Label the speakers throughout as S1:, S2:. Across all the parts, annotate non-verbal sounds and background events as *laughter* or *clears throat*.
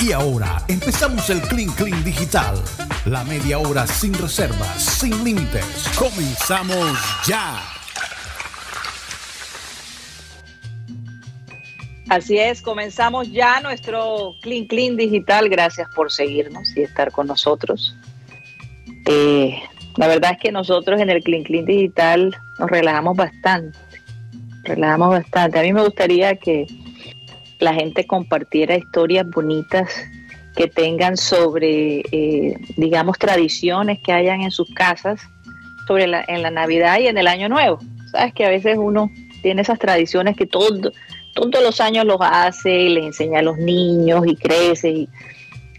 S1: Y ahora empezamos el Clean Clean Digital. La media hora sin reservas, sin límites. Comenzamos ya.
S2: Así es, comenzamos ya nuestro Clean Clean Digital. Gracias por seguirnos y estar con nosotros. Eh, la verdad es que nosotros en el Clean Clean Digital nos relajamos bastante. Relajamos bastante. A mí me gustaría que la gente compartiera historias bonitas que tengan sobre, eh, digamos, tradiciones que hayan en sus casas sobre la, en la Navidad y en el Año Nuevo. Sabes que a veces uno tiene esas tradiciones que todo, todos los años los hace y le enseña a los niños y crece y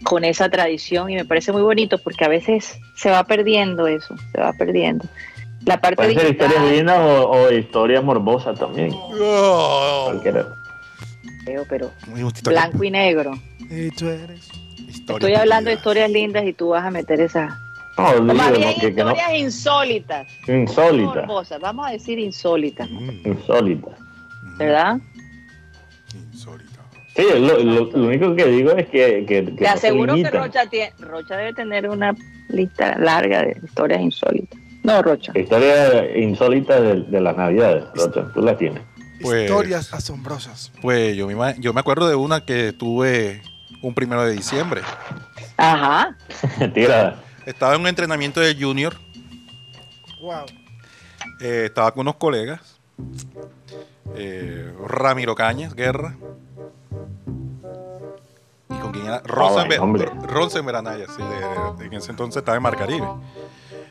S2: con esa tradición y me parece muy bonito porque a veces se va perdiendo eso, se va perdiendo. La parte
S3: Puede ser historias lindas o, o historias morbosas también.
S2: Pero, blanco y negro.
S4: Y tú eres.
S5: historia
S2: Estoy hablando de historias lindas y tú vas a meter esas.
S3: No,
S2: O más
S3: olvídalo,
S2: bien
S3: que, que no.
S2: historias insólitas.
S3: Insólita.
S2: morbosas, Vamos a decir insólitas,
S5: Mm,
S3: Insólita.
S2: ¿verdad?
S5: insólita.
S3: Sí, lo, lo- lo único que digo es que. que, que
S2: Te
S3: no
S2: aseguro que. Rocha, tiene, Rocha debe tener una lista larga de historias insólitas. No, Rocha.
S3: Historias insólitas de, de las navidades, Rocha, tú las tienes.
S5: Pues-
S4: Historias asombrosas.
S5: Pues yo me, yo me acuerdo de una que tuve un primero de diciembre.
S2: Ajá. *laughs*
S3: Tira.
S5: Estaba en un entrenamiento de junior,
S4: Wow.
S5: eh, estaba con unos colegas, eh, Ramiro Cañas, Guerra, y con quién era, Rosenberg, Anaya, sí, de- de- en ese entonces estaba en Mar Caribe.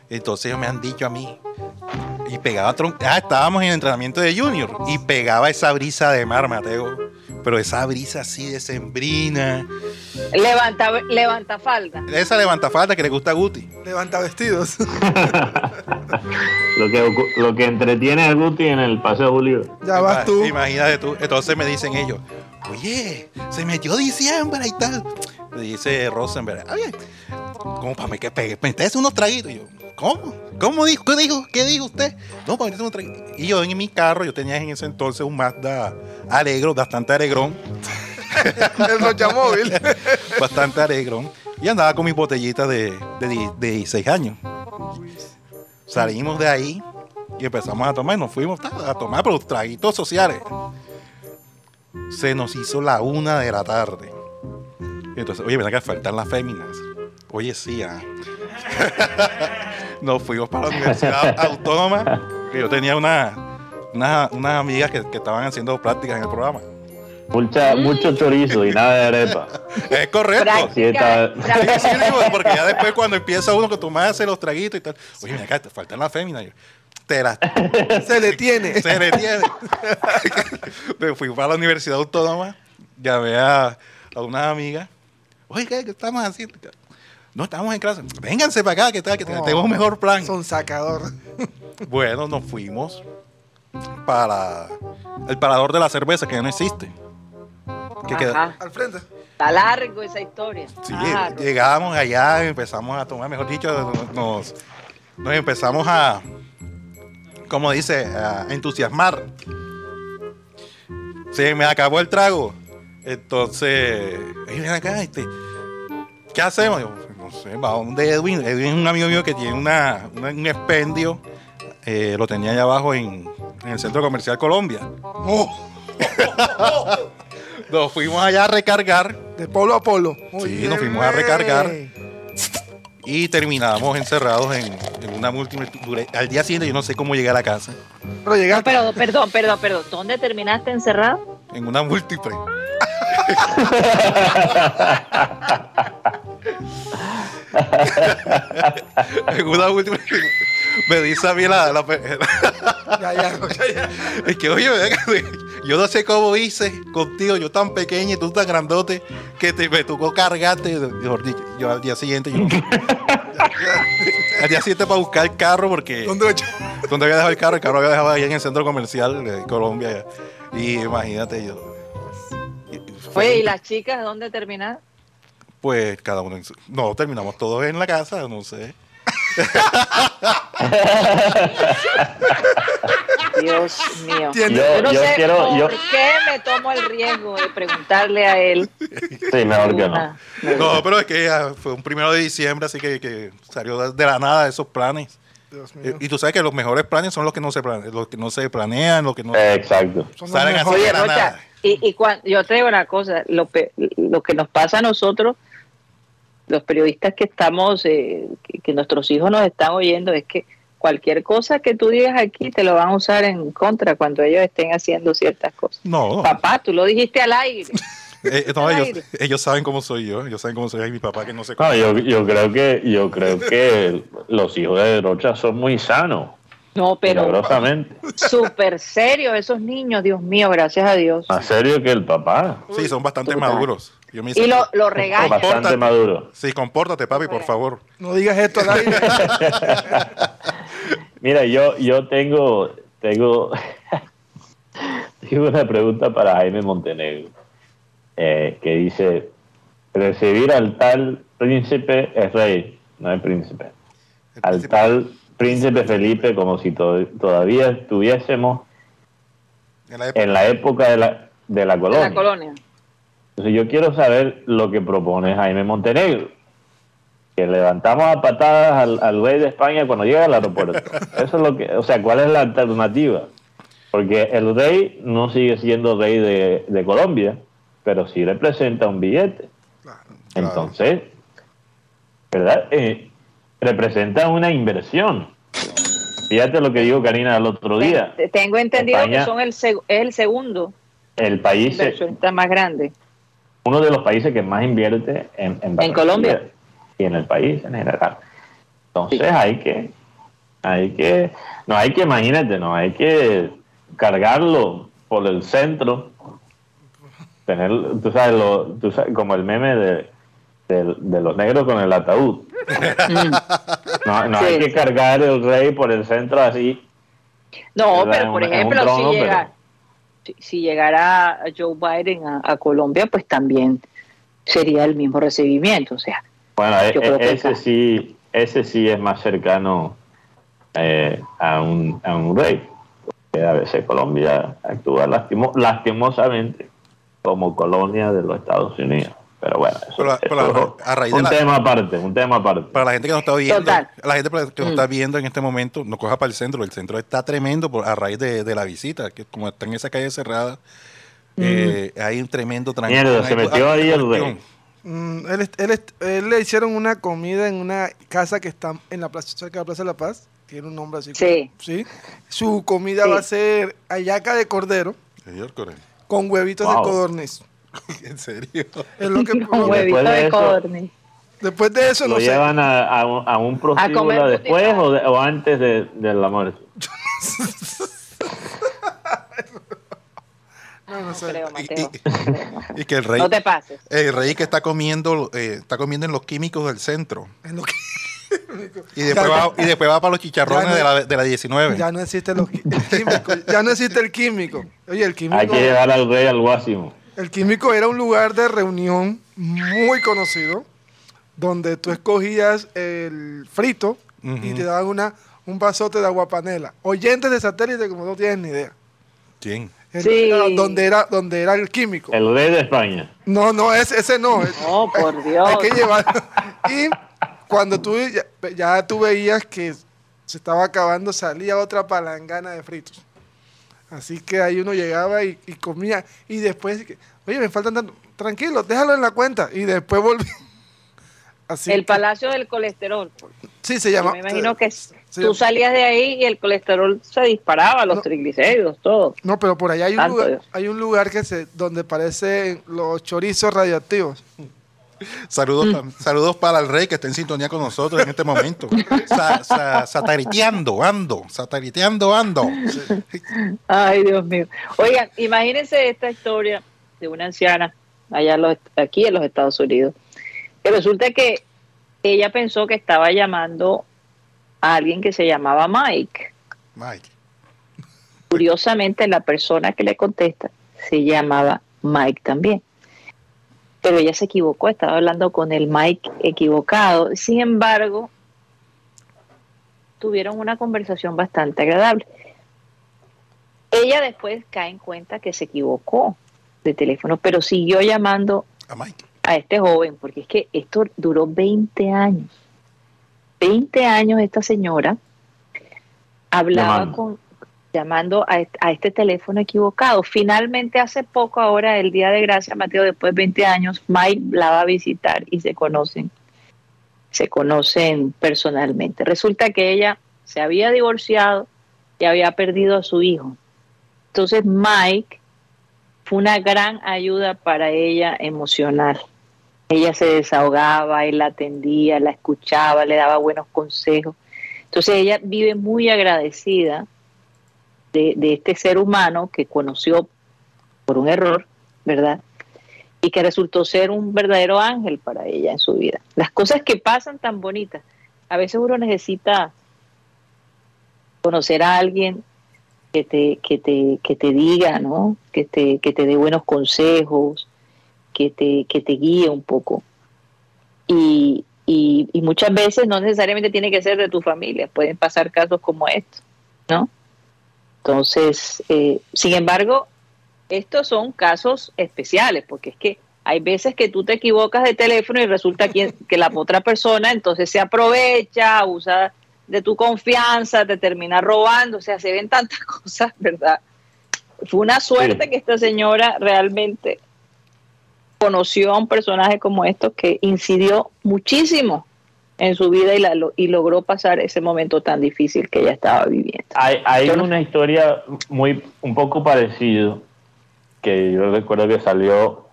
S5: Entonces ellos me han dicho a mí, y pegaba ah, estábamos en entrenamiento de junior, y pegaba esa brisa de mar, Mateo, pero esa brisa así de sembrina,
S2: Levanta, levanta falda.
S5: esa levantafalda que le gusta a Guti.
S4: Levanta vestidos. *laughs*
S3: Lo que, lo que entretiene a Guti en el Paseo Julio.
S4: ya vas tú.
S5: Imagínate tú. Entonces me dicen ellos, oye, se metió diciembre y tal. Me dice Rosenberg, oye, ¿cómo para que pegue? Meterse unos traguitos. Y yo, ¿cómo? ¿Cómo dijo? ¿Qué dijo? ¿Qué dijo usted? No, para unos traguitos. Y yo en mi carro, yo tenía en ese entonces un Mazda alegro, bastante alegrón,
S4: El Rocha Móvil. *laughs*
S5: bastante alegrón. Y andaba con mis botellitas de, de, de 16 años. Salimos de ahí y empezamos a tomar. Nos fuimos a tomar, pero traguitos sociales. Se nos hizo la una de la tarde. Y entonces, oye, ven acá, faltan las féminas. Oye, sí, ah. *laughs* Nos fuimos para la Universidad Autónoma. Que yo tenía una, una- unas amigas que, que estaban haciendo prácticas en el programa.
S3: Mucha, mucho chorizo y nada de arepa. *laughs*
S5: Es correcto.
S2: Práctica,
S3: Sí.
S5: Sí, porque ya después cuando empieza uno que toma hace los traguitos y tal, oye, mira acá, te faltan las féminas. Yo, Te las
S4: Se le tiene.
S5: se detiene. *laughs* *laughs* Me fui para la Universidad Autónoma, llamé a, a una amiga. Oye, ¿qué, qué estamos haciendo? No estamos en clase. Vénganse para acá, que tal, que
S4: No.
S5: tenemos un mejor plan.
S4: Son sacador. *laughs*
S5: Bueno, nos fuimos para el parador de la cerveza, que ya no existe. Que queda-.
S4: Al frente.
S2: Está largo esa historia.
S5: Sí,
S2: Claro.
S5: llegamos allá, empezamos a tomar, mejor dicho, nos, nos empezamos a, como dice, a entusiasmar. Se me acabó el trago. Entonces, "Ey, ven acá, este, ¿qué hacemos? Yo, no sé, va donde Edwin. Edwin es un amigo mío que tiene una, una- un expendio. eh, lo tenía allá abajo en, en el Centro Comercial Colombia. *laughs* Nos fuimos allá a recargar.
S4: De polo a polo. Muy
S5: Sí,
S4: bien,
S5: nos fuimos a recargar. Y terminamos encerrados en, en una múltiple. duré- Al día siguiente yo no sé cómo llegué a la casa.
S4: Pero
S2: No,
S4: llegaste.
S2: pero, perdón, perdón, perdón. ¿Dónde terminaste encerrado?
S5: En una múltiple. *laughs* en una múltiple. Me dice a mí la. la
S4: Ya, ya, Rocha, ya.
S5: es que, oye, yo no sé cómo hice contigo, yo tan pequeño y tú tan grandote, que te, me tocó cargarte. Mejor dicho, yo al día siguiente. Yo, al día siguiente para buscar el carro porque.
S4: ¿Dónde
S5: había dejado el carro? El carro lo había dejado ahí en el centro comercial de Colombia. Y imagínate yo. fue-
S2: Oye, ¿y las chicas dónde terminaron?
S5: Pues cada uno en su- No, terminamos todos en la casa, no sé. *laughs*
S2: Dios mío.
S4: Tiene-
S3: Yo-
S2: Yo no
S3: yo
S2: sé
S3: quiero-
S2: por
S3: yo-
S2: qué me tomo el riesgo de preguntarle a él.
S3: Sí, mejor que no.
S2: una-
S5: No, pero es que ya fue un primero de diciembre, así que, que salió de- la nada esos planes.
S4: Dios mío.
S5: Y, tú sabes que los mejores planes son los que no se planean, los que no se planean, los que no
S3: Eh, Exacto.
S5: Salen así de
S2: Oye,
S5: la
S2: Rocha,
S5: nada.
S2: y, yo te digo una cosa, lo, pe- lo que nos pasa a nosotros, los periodistas que estamos, eh, que, que nuestros hijos nos están oyendo, es que cualquier cosa que tú digas aquí te lo van a usar en contra cuando ellos estén haciendo ciertas cosas.
S5: No,
S2: Papá, tú lo dijiste al aire. *laughs*
S5: eh, no,
S2: al
S5: ellos,
S2: aire.
S5: ellos saben cómo soy yo, ellos saben cómo soy mi papá que no se
S3: No, yo, yo creo que yo creo que los hijos de Rocha son muy sanos,
S2: No, pero súper serio esos niños, Dios mío, gracias a Dios.
S3: Más serio que el papá.
S5: Sí, son bastante maduros. Yo me
S2: Y lo, lo.
S3: Bastante maduro.
S5: Sí, compórtate, papi, por favor.
S4: No digas esto al aire. *laughs*
S3: Mira, yo, yo tengo, tengo, *laughs* tengo una pregunta para Jaime Montenegro, eh, que dice, recibir al tal príncipe es rey, no es príncipe,
S5: El
S3: al
S5: príncipe-
S3: tal príncipe Felipe como si to- todavía estuviésemos
S5: en la época-
S3: en la época de la, de la
S2: de
S3: colonia.
S2: la colonia.
S3: Entonces yo quiero saber lo que propone Jaime Montenegro. Que levantamos a patadas al, al rey de España cuando llega al aeropuerto. *laughs* Eso es lo que, o sea, ¿cuál es la alternativa? Porque el rey no sigue siendo rey de, de Colombia, pero sí representa un billete.
S4: Claro.
S3: Entonces, ¿verdad? Eh, representa una inversión. Fíjate lo que dijo Karina el otro día.
S2: Te- Tengo entendido
S3: España-
S2: que son el seg- es el segundo
S3: El país,
S2: inversionista más grande.
S3: uno de los países que más invierte en, en, Barranquilla
S2: Colombia.
S3: Y en el país en general. Entonces hay que, hay que, no hay que, imagínate, no hay que cargarlo por el centro, tener, tú sabes, lo, tú sabes, como el meme de, de, de los negros con el ataúd. No, no
S2: Sí,
S3: hay que cargar el rey por el centro así.
S2: No,
S3: ¿verdad?
S2: pero por
S3: en
S2: ejemplo,
S3: trono,
S2: si, llega, si, si llegara Joe Biden a, a Colombia, pues también sería el mismo recibimiento. O sea,
S3: Bueno, e-
S2: que
S3: e- ese sí, ese sí es más cercano eh, a, un, a un rey. Porque a veces Colombia actúa lastimo- lastimosamente como colonia de los Estados Unidos. Pero bueno, eso,
S5: Pero la- pero la-
S3: eso
S5: a raíz
S3: es
S5: de
S3: un
S5: la-
S3: tema aparte, un tema aparte.
S5: Para la gente que nos está viendo,
S2: Total.
S5: la gente que nos
S2: Mm.
S5: está viendo en este momento, no coja para el centro. El centro está tremendo por, a raíz de, de la visita, que como está en esa calle cerrada, eh, hay un tremendo tranque.
S3: Mierda, se metió ahí el rey.
S4: Mm, él, est- él él le hicieron una comida en una casa que está en la plaza, cerca de la Plaza de la Paz. Tiene un nombre así.
S2: Sí.
S4: Sí. Su comida
S2: Sí.
S4: va a ser hallaca de cordero
S5: Señor Corel,
S4: con huevitos
S3: Wow.
S4: de codorniz. *laughs*
S5: En serio.
S4: Es lo que *laughs*
S2: con
S3: después
S2: huevito
S3: de
S2: de
S3: eso-
S2: codorniz.
S4: Después de eso,
S3: ¿Lo
S4: no sé.
S3: llevan a, a un, a un prostíbulo después o, de- o antes de, de la muerte?
S4: No, no
S2: No
S4: sé.
S2: creo, Mateo.
S5: Y, *laughs* y que el rey,
S2: No te pases.
S5: el rey que está comiendo, eh, está comiendo en los químicos del centro. Y después, va, y después va para los chicharrones
S4: no-
S5: de, la, de la 19.
S4: Ya no existe los el químico. Ya no existe el químico. Oye, el
S3: Hay
S4: químico.
S3: que llevar al rey al guásimo.
S4: El químico era un lugar de reunión muy conocido, donde tú escogías el frito y te daban una, un vasote de agua panela. Oyentes de satélite, como no tienes ni idea.
S5: ¿Quién?
S4: El-
S2: Sí.
S4: era donde, era, donde era el químico.
S3: El rey de España.
S4: No, no, ese, ese no.
S2: No, por Dios. *laughs*
S4: Hay que llevar. Y cuando tú ya, ya tú veías que se estaba acabando, salía otra palangana de fritos. Así que ahí uno llegaba y, y comía. Y después, oye, me faltan tanto. Tranquilo, déjalo en la cuenta. Y después volví. *laughs* Así
S2: el
S4: que-
S2: Palacio del Colesterol.
S4: Sí, se
S2: Yo
S4: llama.
S2: me imagino que tú salías de ahí y el colesterol se disparaba, los
S4: No.
S2: triglicéridos, todo.
S4: No, pero por allá hay un lugar,
S2: Dios.
S4: hay un lugar que se, donde parecen los chorizos radioactivos.
S5: Saludos,
S2: Mm.
S5: pa- saludos para el rey que está en sintonía con nosotros en este momento. Sa- sa- satariteando, ando. Satariteando, ando.
S2: Ay, Dios mío. Oigan, imagínense esta historia de una anciana allá los- aquí en los Estados Unidos. Que resulta que ella pensó que estaba llamando a alguien que se llamaba Mike.
S5: Mike.
S2: Curiosamente, la persona que le contesta se llamaba Mike también. Pero ella se equivocó, estaba hablando con el Mike equivocado. Sin embargo, tuvieron una conversación bastante agradable. Ella después cae en cuenta que se equivocó de teléfono, pero siguió llamando
S5: A Mike.
S2: a este joven, porque es que esto duró 20 años. 20 años esta señora hablaba
S3: Llamando.
S2: con llamando a, a este teléfono equivocado. Finalmente hace poco, ahora el Día de Gracia, Mateo, después de 20 años, Mike la va a visitar y se conocen, se conocen personalmente. Resulta que ella se había divorciado y había perdido a su hijo. Entonces Mike fue una gran ayuda para ella emocional. Ella se desahogaba, él la atendía, la escuchaba, le daba buenos consejos. Entonces ella vive muy agradecida de, de este ser humano que conoció por un error, ¿verdad? Y que resultó ser un verdadero ángel para ella en su vida. Las cosas que pasan tan bonitas. A veces uno necesita conocer a alguien que te, que te, que te diga, ¿no? Que te, que te dé buenos consejos, que te, que te guíe un poco. Y, y, y muchas veces no necesariamente tiene que ser de tu familia, pueden pasar casos como estos, ¿no? Entonces, eh, sin embargo, estos son casos especiales, porque es que hay veces que tú te equivocas de teléfono y resulta que, que la otra persona entonces se aprovecha, usa de tu confianza, te termina robando, o sea, se ven tantas *laughs* cosas, ¿verdad? Fue una suerte
S3: Sí.
S2: que esta señora realmente conoció a un personaje como esto que incidió muchísimo en su vida y, la, y logró pasar ese momento tan difícil que ella estaba viviendo.
S3: Hay, hay
S2: Yo no-
S3: una historia muy un poco parecido que yo recuerdo que salió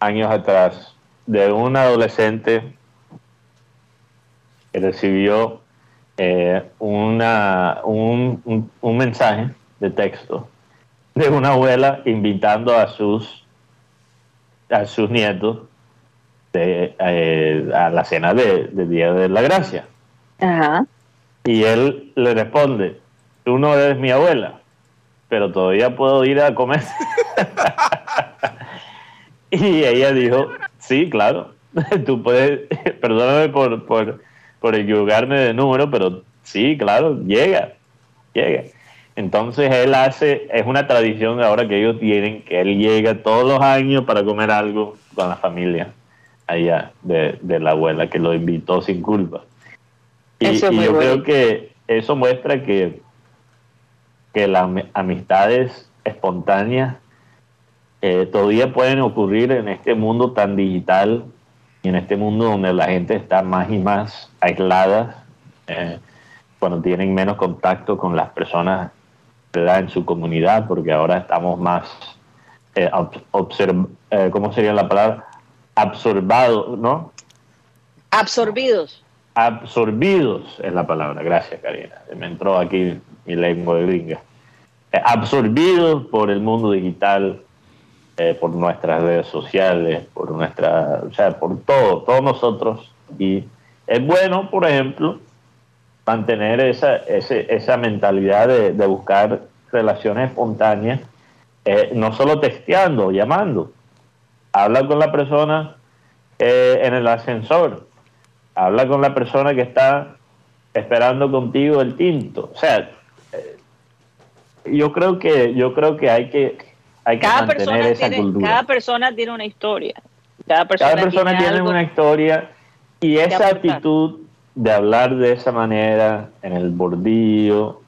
S3: años atrás de un adolescente que recibió eh, una, un, un- un mensaje de texto de una abuela invitando a sus a sus nietos de, eh, a la cena de, de Día de la Gracia.
S2: Ajá.
S3: Y él le responde, tú no eres mi abuela, pero todavía puedo ir a comer. *laughs* y ella dijo, sí, claro, *laughs* tú puedes, *laughs* perdóname por, por, por equivocarme de número, pero sí, claro, llega, llega. Entonces él hace, es una tradición ahora que ellos tienen, que él llega todos los años para comer algo con la familia allá de, de la abuela que lo invitó sin culpa. Y, yo
S2: bueno.
S3: creo que eso muestra que, que las ami- amistades espontáneas eh, todavía pueden ocurrir en este mundo tan digital y en este mundo donde la gente está más y más aislada, eh, cuando tienen menos contacto con las personas en su comunidad, porque ahora estamos más, eh, observ- eh, ¿cómo sería la palabra? Absorbados, ¿no?
S2: Absorbidos.
S3: absorbidos es la palabra, gracias Karina, me entró aquí mi lengua de gringa, Eh, absorbidos por el mundo digital, por nuestras redes sociales, por nuestra, o sea, por todo, todos nosotros, y es bueno, por ejemplo, mantener esa, ese- esa mentalidad de, de buscar relaciones espontáneas, eh, no solo texteando, llamando, habla con la persona eh, en el ascensor, habla con la persona que está esperando contigo el tinto. O sea, eh, yo creo que yo creo que hay que hay que
S2: Cada
S3: mantener
S2: persona,
S3: esa
S2: tiene,
S3: cultura.
S2: cada persona tiene una historia. Cada persona,
S3: Cada persona tiene una historia y esa
S2: aportar.
S3: actitud de hablar de esa manera en el bordillo,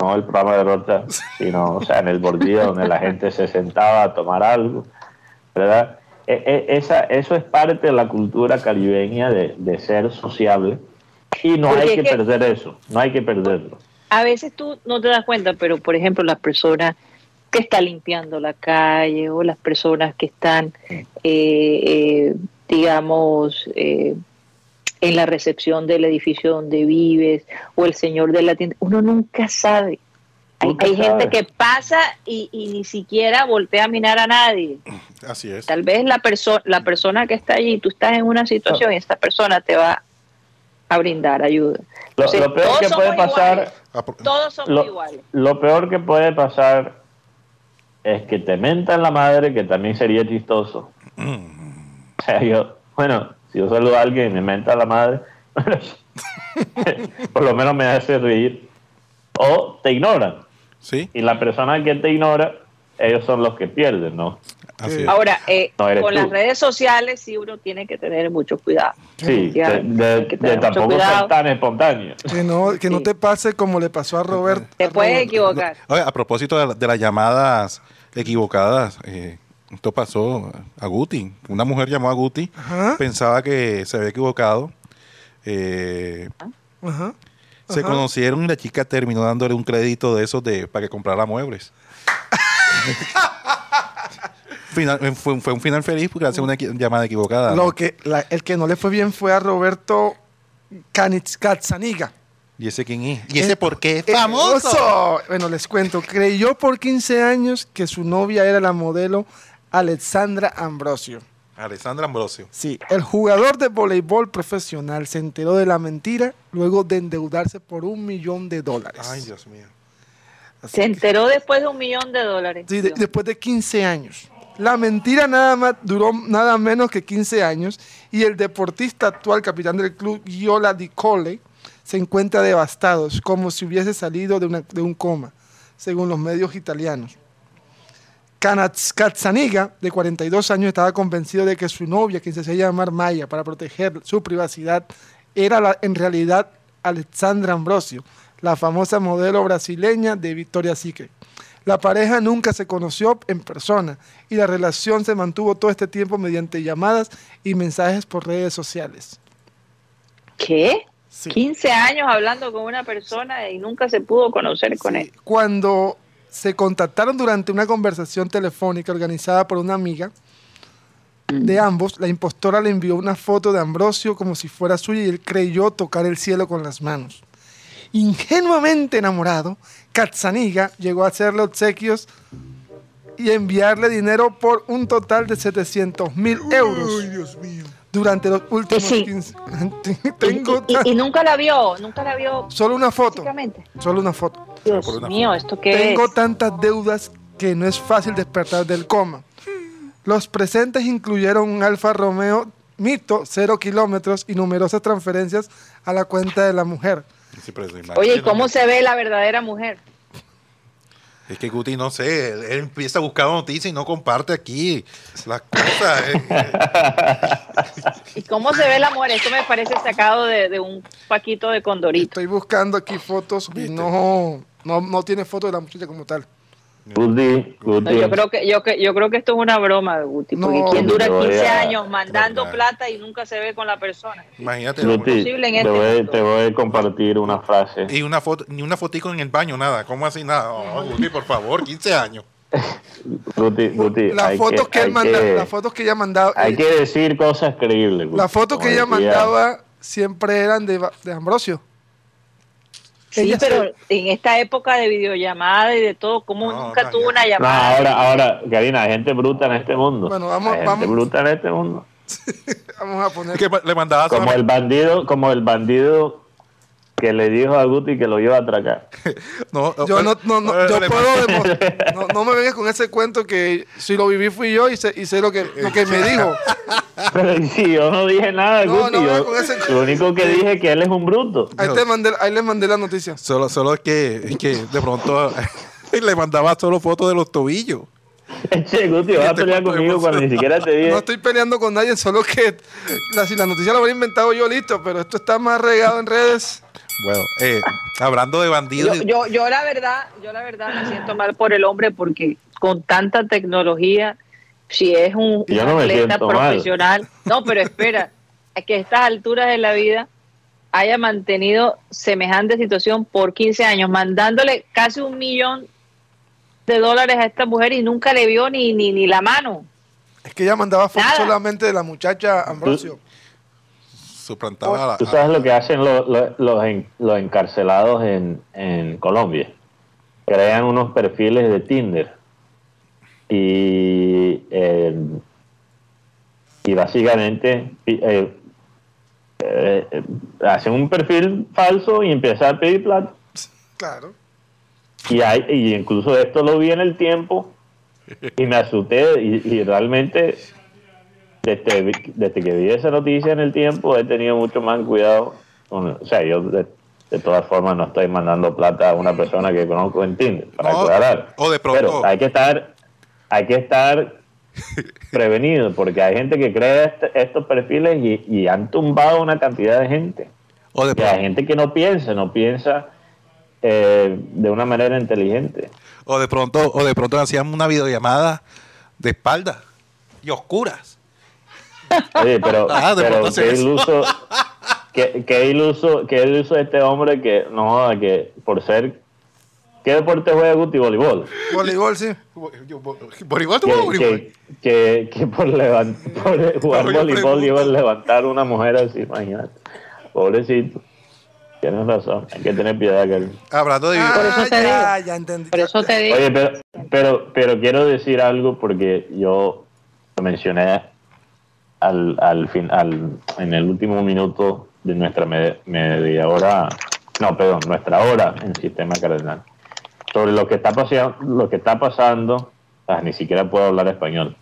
S3: no el programa de Rota, *laughs* sino o sea, en el bordillo donde la gente se sentaba a tomar algo, ¿verdad? E- e- esa, eso es parte de la cultura caribeña de, de ser sociable y no
S2: Porque
S3: hay que- perder eso, no hay que perderlo.
S2: a veces tú no te das cuenta, pero por ejemplo las personas que están limpiando la calle o las personas que están, eh, eh, digamos, eh, en la recepción del edificio donde vives o el señor de la tienda, uno nunca sabe. Hay,
S3: Nunca
S2: hay gente
S3: sabe.
S2: que pasa y, y ni siquiera voltea a mirar a nadie. *clears throat*
S5: Así es.
S2: Tal vez la, perso la persona que está allí, tú estás en una situación y esta persona te va a brindar ayuda.
S3: Lo,
S2: Entonces,
S3: lo peor
S2: todos
S3: que puede pasar...
S2: iguales.
S5: Ah,
S2: Todos somos
S3: lo,
S2: iguales.
S3: lo peor que puede pasar es que te mentan la madre, que también sería chistoso. O sea, yo, bueno, si yo saludo a alguien y me menta la madre, *laughs* por lo menos me hace reír. O te ignoran.
S5: Sí,
S3: Y la persona que te ignora, ellos son los que pierden, ¿no?
S5: así es.
S2: Ahora, eh,
S3: No
S2: con
S3: tú.
S2: las redes sociales sí uno tiene que tener mucho cuidado.
S3: Sí, de, de-
S2: que
S3: tampoco
S2: cuidado.
S3: ser tan espontáneo.
S4: Que no, que no
S2: Sí.
S4: te pase como le pasó a Robert.
S2: Te
S4: a
S2: puedes
S4: Robert.
S2: equivocar.
S5: Oye, a propósito de las llamadas equivocadas, eh, esto pasó a Guti. Una mujer llamó a Guti,
S4: Ajá.
S5: pensaba que se había equivocado. eh,
S4: Ajá.
S5: se
S4: Ajá.
S5: conocieron y la chica terminó dándole un crédito de esos de para que comprara muebles. *laughs* Final- eh, fue, fue un final feliz porque hace una llamada equivocada.
S4: Lo
S5: ¿no?
S4: que, la- el que no le fue bien fue a Roberto Canitz Catzaniga.
S5: ¿Y ese quién es? ¿Y ese
S4: Eh,
S5: por qué es
S4: eh,
S5: famoso?
S4: oso. Bueno, les cuento. Creyó por 15 años que su novia era la modelo Alexandra Ambrosio.
S5: Alessandra Ambrosio.
S4: Sí, el jugador de voleibol profesional se enteró de la mentira luego de endeudarse por un millón de dólares.
S5: Ay, Dios mío.
S4: Así
S2: Se
S4: que-
S2: enteró después de un millón de dólares.
S4: Sí, de- después de 15 años. La mentira nada más duró nada menos que 15 años y el deportista actual capitán del club, Giola Di Cole, se encuentra devastado, es como si hubiese salido de, una- de un coma, según los medios italianos. Cazzaniga, de 42 años, estaba convencido de que su novia, quien se hacía llamar Maya para proteger su privacidad, era la- en realidad Alexandra Ambrosio, la famosa modelo brasileña de Victoria's Secret. La pareja nunca se conoció en persona y la relación se mantuvo todo este tiempo mediante llamadas y mensajes por redes sociales.
S2: ¿Qué?
S4: Sí.
S2: 15 años hablando con una persona y nunca se pudo conocer con
S4: Sí,
S2: él.
S4: Cuando se contactaron durante una conversación telefónica organizada por una amiga de ambos, la impostora le envió una foto de Ambrosio como si fuera suya y él creyó tocar el cielo con las manos. Ingenuamente enamorado, Catzaniga llegó a hacerle obsequios y enviarle dinero por un total de 700 mil euros
S5: Dios mío.
S4: durante los últimos
S2: Sí.
S4: 15 *laughs*
S2: Y,
S4: Tengo
S2: y- nunca la vio, nunca la vio
S4: solo una foto, solo una foto.
S2: Dios
S5: una
S2: mío, ¿esto qué
S4: Tengo
S2: es?
S4: tantas deudas que no es fácil despertar del coma. Los presentes incluyeron un Alfa Romeo Mito, cero kilómetros y numerosas transferencias a la cuenta de la mujer.
S5: Sí,
S2: Oye, ¿y cómo se ve la verdadera mujer?
S5: Es que Guti, no sé, él, él empieza a buscar noticias y no comparte aquí las cosas. eh. *laughs*
S2: ¿Y cómo se ve la mujer? Esto me parece sacado de, de un paquito de condorito.
S4: Estoy buscando aquí fotos y no, no, no tiene foto de la muchacha como tal.
S3: Guti,
S2: No,
S3: Guti.
S2: yo creo que yo que yo creo que esto es una broma, Guti, porque
S4: No,
S2: quién dura
S3: te voy
S2: 15
S3: a-
S2: años mandando plata y nunca se ve con la persona.
S5: Imagínate.
S3: Guti,
S2: posible en
S3: te,
S2: este
S3: voy, te voy a compartir una frase.
S5: Y una foto, ni una fotico en el baño, nada. ¿Cómo así? Nada. Oh, Guti, por favor, 15 años. *laughs*
S3: Guti, Guti,
S4: Las
S3: hay
S4: fotos que, él
S3: hay
S4: manda,
S3: que-
S4: las fotos que ella mandaba,
S3: Hay
S4: eh,
S3: que decir cosas creíbles. Guti.
S4: las fotos que ella mandaba siempre eran de, de Ambrosio.
S2: Sí,
S4: Ella se-
S2: pero en esta época de videollamada y de todo, ¿cómo
S5: No,
S2: nunca tuvo una
S3: No,
S2: llamada?
S3: ahora, ahora, Karina, hay gente bruta en este mundo.
S4: Bueno, vamos-
S3: Hay gente
S4: vamos.
S3: bruta en este mundo. *laughs*
S4: Vamos a poner
S5: Es que le mandaba
S3: Como el bandido, como el bandido que le dijo a Guti que lo iba a atracar. *laughs*
S5: No,
S4: Yo no, no, no, yo puedo demo- *laughs* no, no me vengas con ese cuento que si lo viví fui yo y sé, y sé lo que lo que me dijo. *laughs*
S3: Pero si yo no dije nada,
S4: No,
S3: Guti,
S4: no,
S3: yo-
S4: con ese-
S3: lo único que dije es que él es un bruto.
S4: Ahí te mandé, ahí le mandé la noticia.
S5: Solo, solo es que, es que de pronto le mandaba solo fotos de los tobillos.
S3: Che, Guti, vas a pelear conmigo
S5: de
S3: cuando ni siquiera te dije.
S4: No estoy peleando con nadie, solo que la, si la noticia la hubiera inventado yo listo, pero esto está más regado en redes.
S5: Bueno, eh, hablando de bandidos.
S2: yo, yo la verdad, yo la verdad me siento mal por el hombre porque con tanta tecnología, si es un,
S3: no
S2: atleta
S3: mal.
S2: profesional, no, pero espera, es que a estas alturas de la vida haya mantenido semejante situación por 15 años, mandándole casi un millón de dólares a esta mujer y nunca le vio ni, ni, ni la mano.
S4: Es que ella mandaba fotos solamente de la muchacha Ambrosio.
S5: Suplantaba a la-
S3: Tú sabes lo que hacen lo- lo- los, en- los encarcelados en, en Colombia. Crean unos perfiles de Tinder. Y, eh, y básicamente eh, eh, eh, hacen un perfil falso y empiezan a pedir plata.
S4: Claro.
S3: Y, hay, y incluso esto lo vi en el tiempo y me asusté y, y realmente desde, desde que vi esa noticia en el tiempo he tenido mucho más cuidado o sea, yo de, de todas formas no estoy mandando plata a una persona que conozco en Tinder, para
S5: No,
S3: aclarar.
S5: o de pronto-
S3: Pero hay que estar, hay que estar *laughs* prevenido, porque hay gente que crea este- estos perfiles y, y han tumbado una cantidad de gente.
S5: O de
S3: Y hay gente que no piensa, no piensa eh, de una manera inteligente.
S5: o de pronto, o de pronto hacían una videollamada de espalda y oscuras.
S3: Oye, pero, *laughs*
S5: Ah,
S3: pero qué iluso, *laughs* qué, qué iluso, qué iluso este hombre que no joda que por ser ¿qué deporte juega Guti? Voleibol.
S4: Voleibol, sí.
S5: ¿Voleibol tú juegas voleibol?
S3: que, que, que por, *laughs* jugar
S5: No,
S3: voleibol iba a levantar una mujer así, imagínate. Pobrecito. Tienes razón, hay que tener piedad, Carlos.
S5: Hablando de
S2: Por eso
S4: Ah,
S2: te
S4: ya, ya entendí.
S2: Por eso te digo.
S3: Oye, pero, pero, pero quiero decir algo porque yo lo mencioné al, al fin, al, en el último minuto de nuestra me- media hora, no, perdón, nuestra hora en Sistema Cardenal. Sobre lo que está pasando, lo que está pasando, ah, ni siquiera puedo hablar español.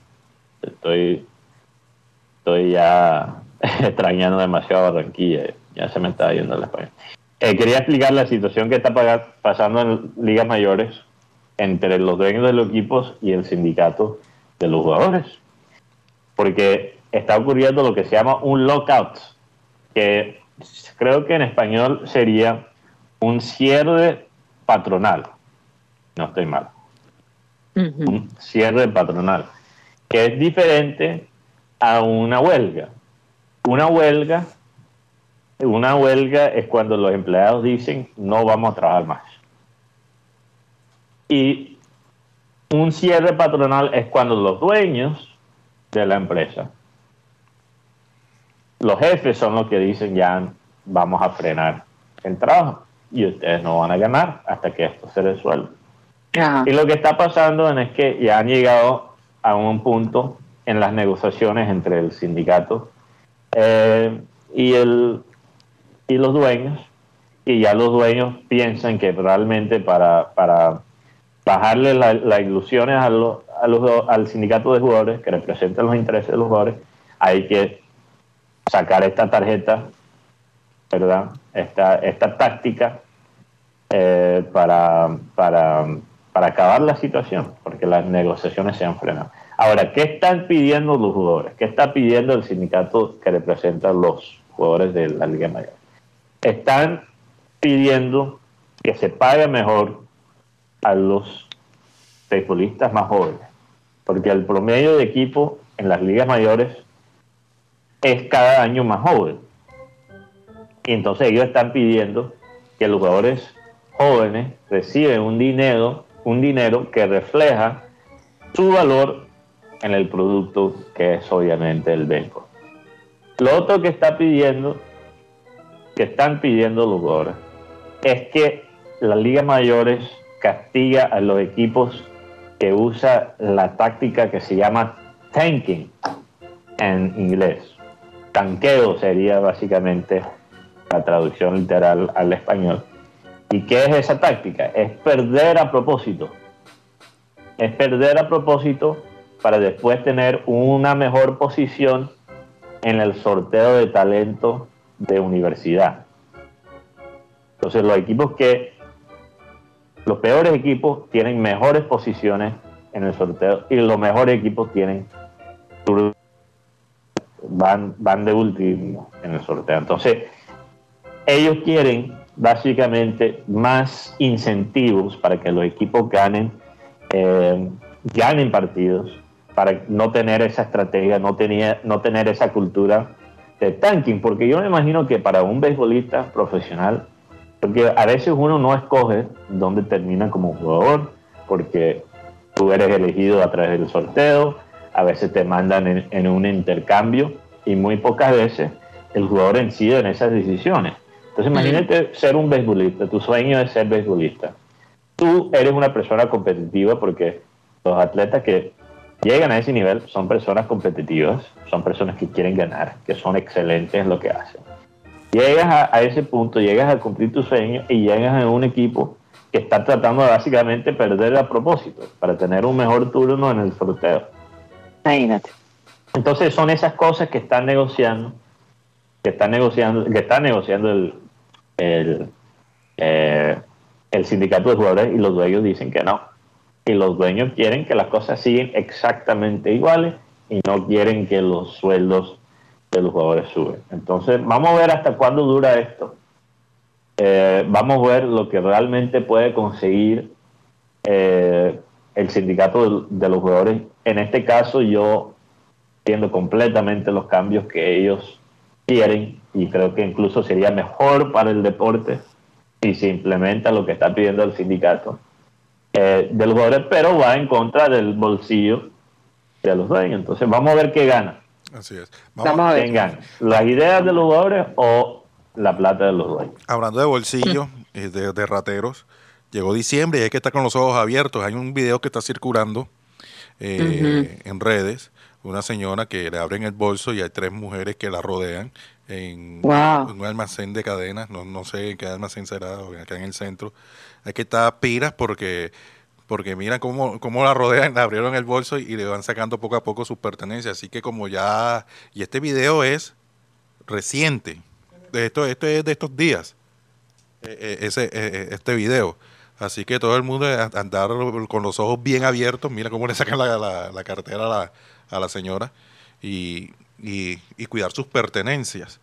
S3: Estoy, estoy ya *laughs* extrañando demasiado a Barranquilla, ya se me está yendo el español. Eh, quería explicar la situación que está pasando en ligas mayores entre los dueños de los equipos y el sindicato de los jugadores. Porque está ocurriendo lo que se llama un lockout, que creo que en español sería un cierre patronal. No estoy mal. Un cierre patronal, que es diferente a una huelga. Una huelga, una huelga es cuando los empleados dicen no vamos a trabajar más. Y un cierre patronal es cuando los dueños de la empresa, los jefes son los que dicen ya vamos a frenar el trabajo y ustedes no van a ganar hasta que esto se resuelva.
S2: Ajá.
S3: Y lo que está pasando es que ya han llegado a un punto en las negociaciones entre el sindicato eh, y, el, y los dueños, y ya los dueños piensan que realmente para, para bajarle la- las ilusiones a los, a los- al sindicato de jugadores que representan los intereses de los jugadores, hay que sacar esta tarjeta, ¿verdad? Esta, esta táctica eh, para, para, para acabar la situación, porque las negociaciones se han frenado. Ahora, ¿qué están pidiendo los jugadores? ¿Qué está pidiendo el sindicato que representa a los jugadores de la Liga Mayor? Están pidiendo que se pague mejor a los beisbolistas más jóvenes, porque el promedio de equipo en las ligas mayores es cada año más joven. Y entonces ellos están pidiendo que los jugadores jóvenes reciben un dinero, un dinero que refleja su valor en el producto que es obviamente el béisbol. Lo otro que está pidiendo, que están pidiendo los jugadores, es que las ligas mayores castiga a los equipos que usa la táctica que se llama tanking en inglés. Tanqueo sería básicamente la traducción literal al español. ¿Y qué es esa táctica? Es perder a propósito. Es perder a propósito para después tener una mejor posición en el sorteo de talento de universidad. Entonces los equipos que, los peores equipos tienen mejores posiciones en el sorteo y los mejores equipos tienen van, van de último en el sorteo. Entonces, ellos quieren básicamente más incentivos para que los equipos ganen, eh, ganen partidos, para no tener esa estrategia, no, tenía, no tener esa cultura de tanking, porque yo me imagino que para un beisbolista profesional, porque a veces uno no escoge dónde termina como jugador, porque tú eres elegido a través del sorteo, a veces te mandan en, en un intercambio y muy pocas veces el jugador incide en esas decisiones. Entonces imagínate ser un beisbolista, tu sueño es ser beisbolista. Tú eres una persona competitiva porque los atletas que llegan a ese nivel son personas competitivas, son personas que quieren ganar, que son excelentes en lo que hacen. Llegas a, a ese punto, llegas a cumplir tu sueño y llegas a un equipo que está tratando de básicamente perder a propósito para tener un mejor turno en el sorteo.
S2: Imagínate.
S3: Entonces son esas cosas que están negociando que está negociando, que está negociando eh, el sindicato de jugadores y los dueños dicen que no. Y los dueños quieren que las cosas siguen exactamente iguales y no quieren que los sueldos de los jugadores suben. Entonces, vamos a ver hasta cuándo dura esto. Eh, vamos a ver lo que realmente puede conseguir eh, el sindicato de, de, los jugadores. En este caso, yo entiendo completamente los cambios que ellos quieren y creo que incluso sería mejor para el deporte si se implementa lo que está pidiendo el sindicato eh, de los jugadores, pero va en contra del bolsillo de los dueños. Entonces vamos a ver qué gana.
S5: Así es.
S3: Vamos, a ver. ¿Quién gana? ¿Las ideas de los jugadores o la plata de los dueños?
S5: Hablando de bolsillo, eh, de, de, rateros, llegó diciembre y hay que estar con los ojos abiertos. Hay un video que está circulando eh, uh -huh. en redes una señora que le abren el bolso y hay tres mujeres que la rodean en,
S2: wow.
S5: en un almacén de cadenas, no, no sé en qué almacén será, acá en el centro. Hay que estar piras porque porque mira cómo, cómo la rodean, *laughs* la abrieron el bolso y, y le van sacando poco a poco sus pertenencias. Así que como ya... Y este video es reciente. Esto, esto es de estos días. Eh, ese, eh, este video. Así que todo el mundo andar con los ojos bien abiertos. Mira cómo le sacan la, la, cartera a la, señora y, y, cuidar sus pertenencias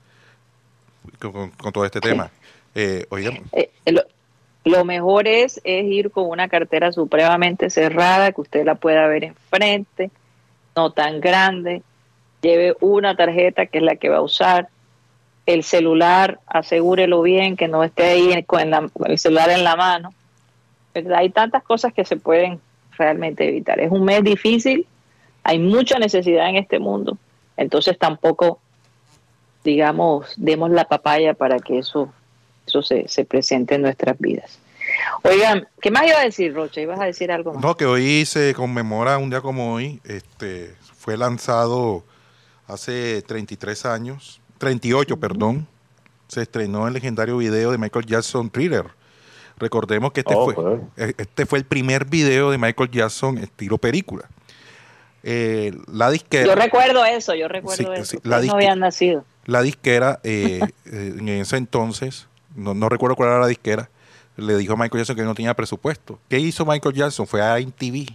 S5: con, todo este tema. Eh, oigan.
S2: Eh, lo, lo, mejor es, es ir con una cartera supremamente cerrada, que usted la pueda ver enfrente, no tan grande. Lleve una tarjeta que es la que va a usar. El celular, asegúrelo bien, que no esté ahí con el celular en la mano. Hay tantas cosas que se pueden realmente evitar. Es un mes difícil, hay mucha necesidad en este mundo, entonces tampoco, digamos, demos la papaya para que eso, eso se, se presente en nuestras vidas. Oigan, ¿qué más iba a decir, Rocha? ¿Ibas a decir algo más?
S5: No, que hoy se conmemora un día como hoy, este, fue lanzado hace 33 años, 38, uh -huh. perdón, se estrenó el legendario video de Michael Jackson Thriller. Recordemos que este, oh, fue, pues. este fue el primer video de Michael Jackson estilo película. Eh, la disquera.
S2: Yo recuerdo eso, yo recuerdo sí, eso. Sí, la no habían nacido.
S5: La disquera, *laughs* eh, eh, en ese entonces, no, no, recuerdo cuál era la disquera, le dijo a Michael Jackson que no tenía presupuesto. ¿Qué hizo Michael Jackson? Fue a MTV.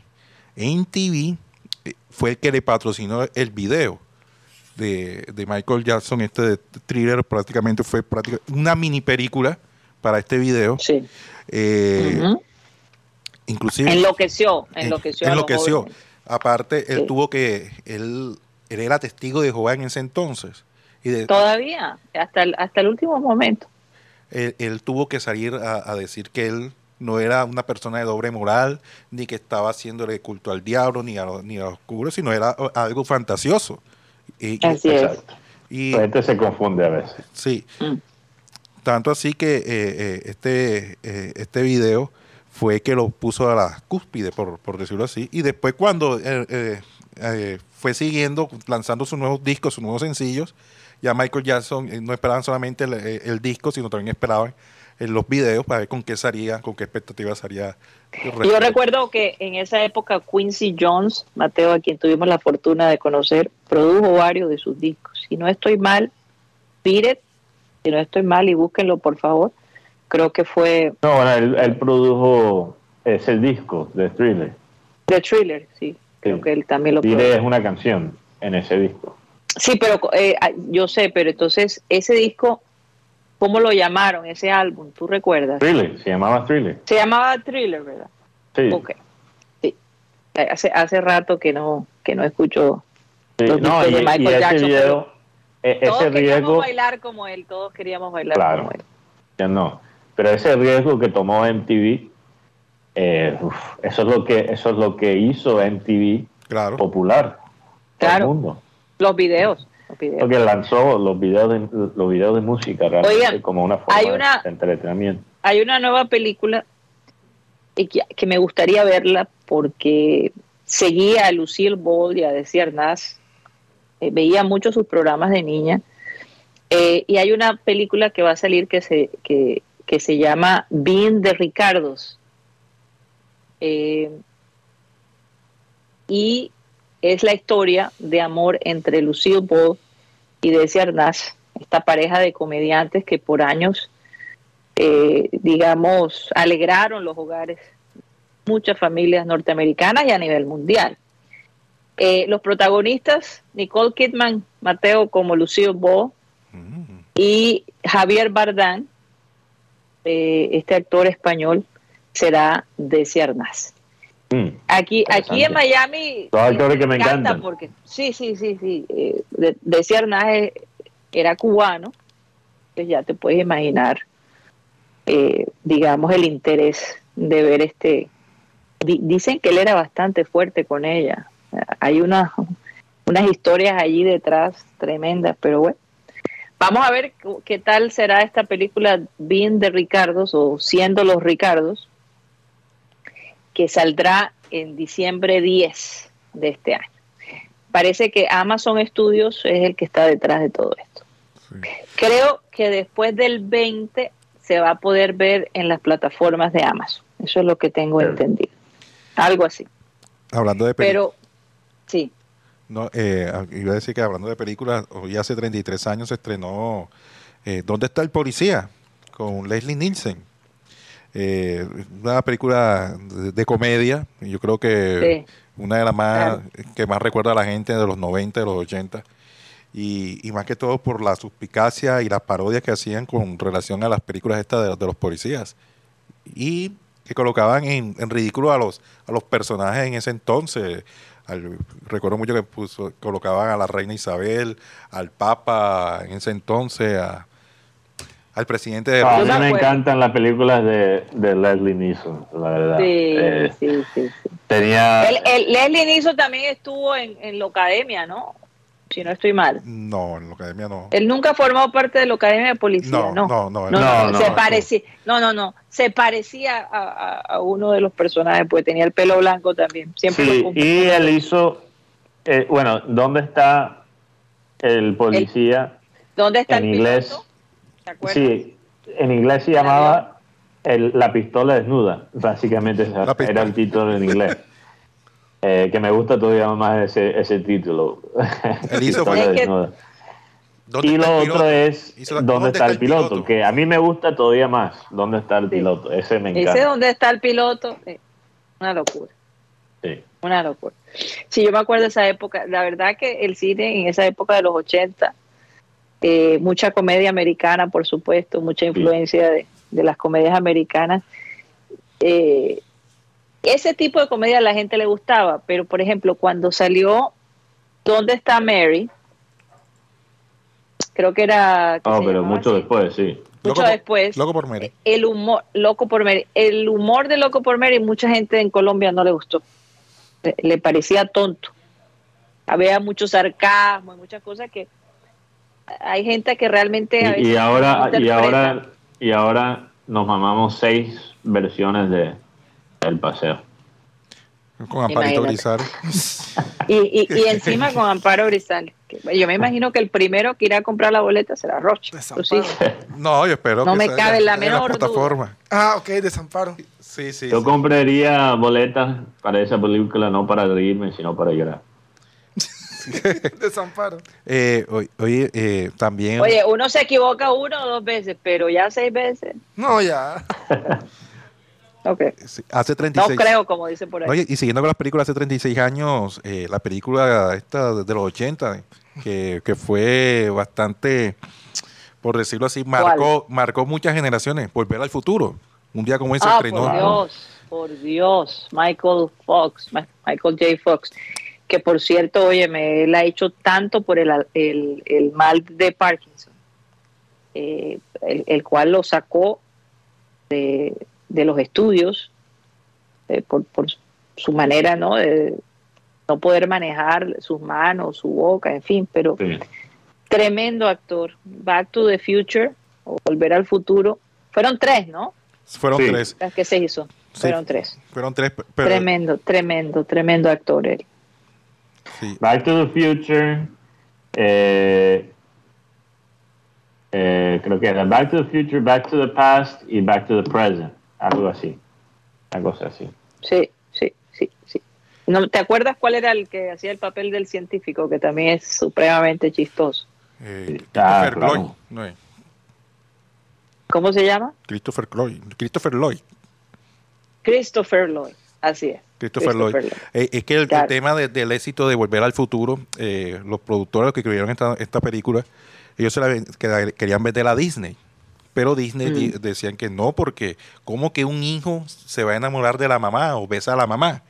S5: MTV fue el que le patrocinó el video de, de Michael Jackson, este de thriller, prácticamente fue prácticamente una mini película para este video.
S2: Sí.
S5: Eh, uh -huh. Inclusive.
S2: Enloqueció, enloqueció.
S5: Enloqueció. Aparte, él sí. tuvo que, él, él, era testigo de Jehová en ese entonces.
S2: Y de, Todavía, hasta el, hasta el último momento.
S5: Él, él tuvo que salir a, a, decir que él no era una persona de doble moral, ni que estaba haciéndole culto al diablo, ni a, ni a oscuro, sino era algo fantasioso.
S2: Y, Así y, es.
S3: Y, La gente se confunde a veces.
S5: Sí. Mm. Tanto así que eh, eh, este, eh, este video fue que lo puso a la cúspide, por, por decirlo así. Y después cuando fue siguiendo, lanzando sus nuevos discos, sus nuevos sencillos, ya Michael Jackson no esperaban solamente el, el disco, sino también esperaban los videos para ver con qué salía, con qué expectativas salía.
S2: Yo recuerdo que en esa época Quincy Jones, Mateo, a quien tuvimos la fortuna de conocer, produjo varios de sus discos. Si no estoy mal, Piret, si no estoy mal, y búsquenlo por favor, creo que fue...
S3: No, bueno, él, él produjo ese disco de Thriller.
S2: De Thriller, sí. sí. Creo que él también lo
S3: Thriller es una canción en ese disco.
S2: Sí, pero eh, yo sé, pero entonces ese disco, ¿cómo lo llamaron, ese álbum? ¿Tú recuerdas?
S3: Thriller, se llamaba Thriller.
S2: Se llamaba Thriller, ¿verdad?
S3: Sí.
S2: Ok. Sí. Hace, hace rato que no, que no escucho
S3: sí, los no, y, de Michael y ese Jackson. Video, e,
S2: todos
S3: ese
S2: queríamos
S3: riesgo,
S2: bailar como él, todos queríamos bailar
S3: claro,
S2: como él.
S3: Ya no. Pero ese riesgo que tomó MTV, eh, uf, eso es lo que eso es lo que hizo MTV
S5: claro.
S3: popular.
S2: Claro. mundo. Los videos. Los videos.
S3: Porque lanzó los videos de, los videos de música realmente
S2: Oigan,
S3: como una forma
S2: hay una,
S3: de entretenimiento.
S2: Hay una nueva película que, que me gustaría verla porque seguía a Lucille Ball y a Desi Arnaz, eh, veía mucho sus programas de niña, eh, y hay una película que va a salir que se, que, se llama Being de Ricardos. Eh, y es la historia de amor entre Lucille Ball y Desi Arnaz, esta pareja de comediantes que por años, eh, digamos, alegraron los hogares, muchas familias norteamericanas y a nivel mundial. Eh, los protagonistas, Nicole Kidman, Mateo como Lucio Bo
S5: Mm.
S2: y Javier Bardán, eh, este actor español, será de Ciernas.
S3: Mm.
S2: Aquí, aquí en. Miami.
S3: Dos actores que me
S2: encanta
S3: encantan.
S2: Porque, sí, sí, sí, sí. eh, de, de Ciernas eh, era cubano. Pues ya te puedes imaginar, eh, digamos, el interés de ver este. di- dicen que él era bastante fuerte con ella. Hay unas, unas historias allí detrás tremendas, pero bueno. Vamos a ver qué tal será esta película Being de Ricardos o Siendo los Ricardos, que saldrá en diciembre 10 de este año. Parece que Amazon Studios es el que está detrás de todo esto. Creo que después del 20 se va a poder ver en las plataformas de Amazon. Eso es lo que tengo entendido. Algo así.
S5: Hablando de.
S2: Pero, sí.
S5: No, eh, iba a decir que hablando de películas, hoy hace 33 años se estrenó eh, ¿Dónde está el policía? con Leslie Nielsen. Eh, una película de, de comedia, yo creo que
S2: Sí.
S5: una de las más
S2: Claro.
S5: que más recuerda a la gente de los 90, de los 80. Y, y más que todo por la suspicacia y las parodias que hacían con relación a las películas estas de, de los policías. Y que colocaban en, en ridículo a los, a los personajes en ese entonces. Al- recuerdo mucho que puso, colocaban a la reina Isabel, al papa en ese entonces, a- al presidente de
S3: No, a mí
S2: me
S3: encantan las películas de, de Leslie Nielsen, la verdad.
S2: Sí,
S3: Eh,
S2: sí, sí, sí.
S3: Tenía.
S2: El, el- Leslie Nielsen también estuvo en, en la academia, ¿no? Si no estoy mal.
S5: No, en la academia no.
S2: Él nunca formó parte de la academia de policía,
S5: No,
S2: ¿no?
S5: no, no,
S2: No,
S3: no,
S2: no, se
S3: no.
S2: parecía, no, no, no, se parecía a, a- a uno de los personajes, pues tenía el pelo blanco también. Siempre
S3: Sí, y él hizo. eh, bueno, ¿dónde está el policía?
S2: ¿Dónde está
S3: en
S2: el
S3: inglés.
S2: piloto? ¿Te acuerdas?
S3: Sí, en inglés se llamaba el- La pistola desnuda, básicamente era el título en inglés. *laughs* Eh, que me gusta todavía más ese, ese título.
S5: Él hizo. *laughs* ¿Dónde
S3: Y
S5: está
S3: lo
S5: el
S3: otro es ¿Dónde está el piloto? Que a mí me gusta todavía más. ¿Dónde está el
S2: Sí.
S3: piloto? Ese me
S2: Ese
S3: encanta.
S2: donde está el piloto, eh, una locura,
S3: Sí.
S2: una locura. Sí, yo me acuerdo de esa época, la verdad que el cine en esa época de los 80, eh, mucha comedia americana, por supuesto, mucha influencia de, de las comedias americanas. Eh, ese tipo de comedia a la gente le gustaba, pero por ejemplo, cuando salió ¿Dónde está Mary? Creo que era... que
S3: Oh, pero mucho
S2: así.
S3: después, sí.
S2: mucho
S5: Loco por-
S2: después.
S5: Loco por Mary.
S2: El humor, Loco por Mary, el humor de Loco por Mary, mucha gente en Colombia no le gustó. Le, le parecía tonto. Había mucho sarcasmo y muchas cosas que hay gente que realmente a
S3: Y, ahora, y ahora, y ahora nos mamamos seis versiones de El Paseo.
S5: Con Amparito
S2: Imagínate.
S5: Grisales. *laughs*
S2: y, y, y encima con Amparo Grisal. Yo me imagino que el primero que irá a comprar la boleta será Rocha. Sí.
S5: No, yo espero
S2: No
S5: que
S2: me
S5: salga
S2: cabe la
S5: en
S2: menor duda.
S5: plataforma.
S4: Ah, ok, desamparo.
S5: Sí, sí.
S3: Yo
S5: sí.
S3: compraría boletas para esa película no para reírme, sino para llorar. *laughs*
S4: Desamparo.
S5: Eh, oye, oye, eh, también.
S2: Oye, uno se equivoca uno o dos veces, pero ya seis veces.
S4: No, ya. *laughs*
S2: Ok.
S5: sí, hace
S2: No
S5: 36
S2: creo, como dice por ahí.
S5: Oye, y siguiendo con las películas hace 36 años, eh, la película esta de los 80, que, que fue bastante, por decirlo así, marcó, marcó muchas generaciones. Volver al futuro. Un día como ese
S2: ah,
S5: estrenó.
S2: por Dios, por Dios. Michael Fox, Michael J. Fox. Que por cierto, oye, me él ha hecho tanto por el, el, el mal de Parkinson, eh, el, el cual lo sacó de, de los estudios eh, por, por su manera, ¿no? De no poder manejar sus manos, su boca, en fin, pero
S3: Sí.
S2: tremendo actor. Back to the Future, o Volver al Futuro. Fueron tres, ¿no?
S5: Fueron
S3: Sí.
S5: tres.
S2: Las que se hizo.
S5: Sí.
S2: Fueron tres.
S5: Fueron tres, pe- pero
S2: tremendo, tremendo, tremendo actor él.
S5: sí.
S3: Back to the Future. eh, eh, creo que era Back to the Future, Back to the Past y Back to the Present. Algo así. Algo así.
S2: Sí, sí, sí, sí. No, ¿Te acuerdas cuál era el que hacía el papel del científico? Que también es supremamente chistoso.
S5: Eh,
S3: Ah,
S5: Christopher
S3: claro.
S5: Lloyd. no es.
S2: ¿Cómo se llama?
S5: Christopher Lloyd. Christopher Lloyd.
S2: Christopher Lloyd. Así es.
S5: Christopher Lloyd. Eh, es que el, tema de- del éxito de Volver al Futuro, eh, los productores que escribieron esta, esta película, ellos se la que la querían vender a Disney. Pero Disney
S2: Mm.
S5: di- decían que no, porque ¿cómo que un hijo se va a enamorar de la mamá o besa a la mamá?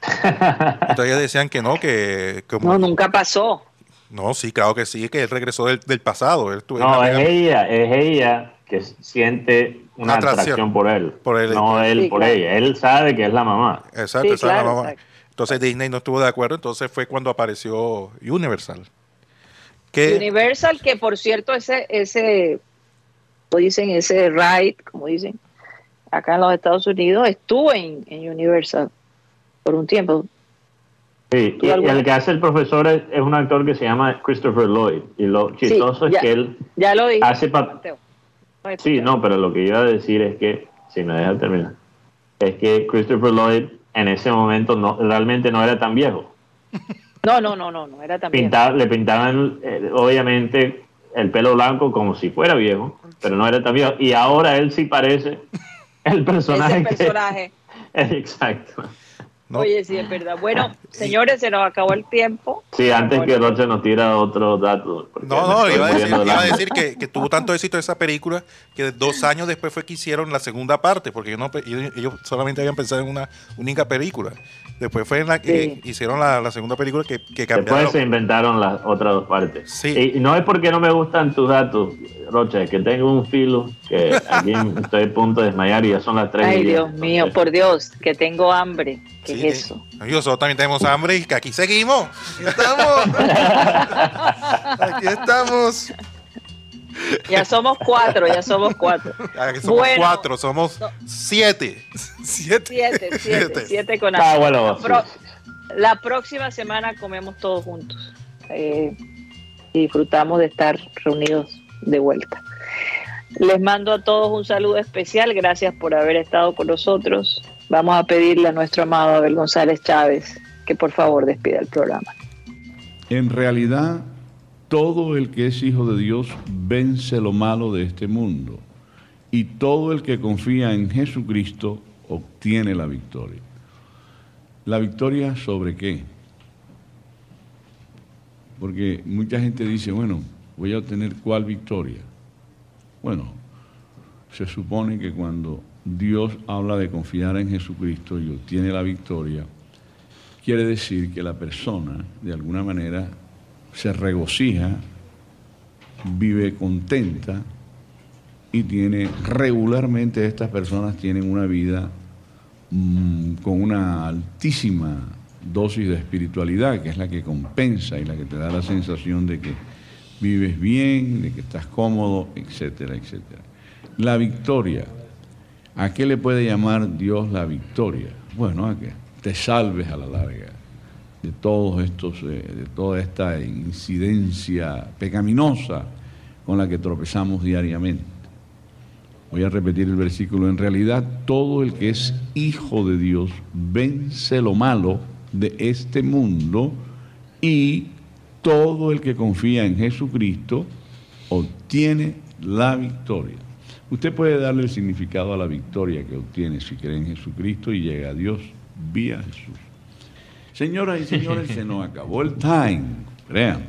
S5: Entonces ellos decían que no, que... como-
S2: No, nunca pasó.
S5: no, sí, claro que sí, que él regresó del, del pasado. Él
S3: No, es ella, es ella que siente una
S5: Atracción.
S3: atracción, por él.
S5: Por él.
S3: No él
S2: Sí,
S3: por
S2: claro.
S3: ella. Él sabe que es la mamá.
S5: Exacto,
S2: Sí,
S5: esa es la mamá.
S2: exacto.
S5: Entonces Disney no estuvo de acuerdo, entonces fue cuando apareció Universal. Que,
S2: Universal, que por cierto, ese, ese, dicen, ese ride, como dicen, acá en los Estados Unidos, estuvo en, en Universal por un tiempo.
S3: Sí,
S2: ¿Tú
S3: y el que hace el profesor es, es un actor que se llama Christopher Lloyd. Y lo chistoso
S2: ya.
S3: es que él
S2: Ya lo dije.
S3: hace pa-
S2: Mateo. No,
S3: Sí, no, pero lo que iba a decir es que, si me deja terminar, es que Christopher Lloyd en ese momento no realmente no era tan viejo. *laughs*
S2: No, no, no, no, no, era también.
S3: Pinta- le pintaban, eh, obviamente, el pelo blanco como si fuera viejo, pero no era tan viejo. Y ahora él sí parece *laughs* el personaje. Que-
S2: personaje. *laughs*
S3: Exacto.
S5: ¿No?
S2: Oye, sí, es verdad. Bueno, señores, se nos acabó el tiempo.
S3: Sí, antes que Rocha nos tira otro dato.
S5: No, no, iba a decir,
S3: muriendo de
S5: iba a
S3: hambre.
S5: decir que, que tuvo tanto éxito esa película que dos años después fue que hicieron la segunda parte, porque ellos, no, ellos, solamente habían pensado en una única película. Después fue en la que
S2: Sí.
S5: hicieron la, la segunda película que, que cambiaron.
S3: Después se inventaron las otras dos partes.
S5: Sí.
S3: Y no es porque no me gustan tus datos, Rocha, es que tengo un filo que aquí *laughs* estoy a punto de desmayar y ya son las 3
S2: Ay, Dios mío, por Dios, que tengo hambre. ¿Qué
S5: Sí,
S2: es eso?
S5: eh, Nosotros también tenemos hambre y que aquí seguimos.
S4: Aquí estamos. *laughs* Aquí estamos.
S2: Ya somos cuatro, ya somos cuatro.
S5: Somos
S2: Bueno.
S5: cuatro, somos siete.
S4: Siete.
S2: Siete, siete,
S5: Siete.
S2: siete con
S3: Ah, bueno,
S2: la, pro-
S3: sí.
S2: la próxima semana comemos todos juntos. Eh, y disfrutamos de estar reunidos de vuelta. Les mando a todos un saludo especial. Gracias por haber estado con nosotros. Vamos a pedirle a nuestro amado Abel González Chávez que por favor despida el programa.
S6: En realidad, todo el que es hijo de Dios vence lo malo de este mundo. Y todo el que confía en Jesucristo obtiene la victoria. ¿La victoria sobre qué? Porque mucha gente dice, bueno, voy a obtener cuál victoria. Bueno, se supone que cuando Dios habla de confiar en Jesucristo y obtiene la victoria, quiere decir que la persona, de alguna manera, se regocija, vive contenta y tiene regularmente estas personas tienen una vida mm, con una altísima dosis de espiritualidad, que es la que compensa y la que te da la sensación de que vives bien, de que estás cómodo, etcétera, etcétera. La victoria. ¿A qué le puede llamar Dios la victoria? Bueno, a que te salves a la larga de todos estos, eh, de toda esta incidencia pecaminosa con la que tropezamos diariamente. Voy a repetir el versículo. En realidad, todo el que es hijo de Dios vence lo malo de este mundo y todo el que confía en Jesucristo obtiene la victoria. Usted puede darle el significado a la victoria que obtiene si cree en Jesucristo y llega a Dios vía Jesús. Señoras y señores, se nos acabó el time. Crean.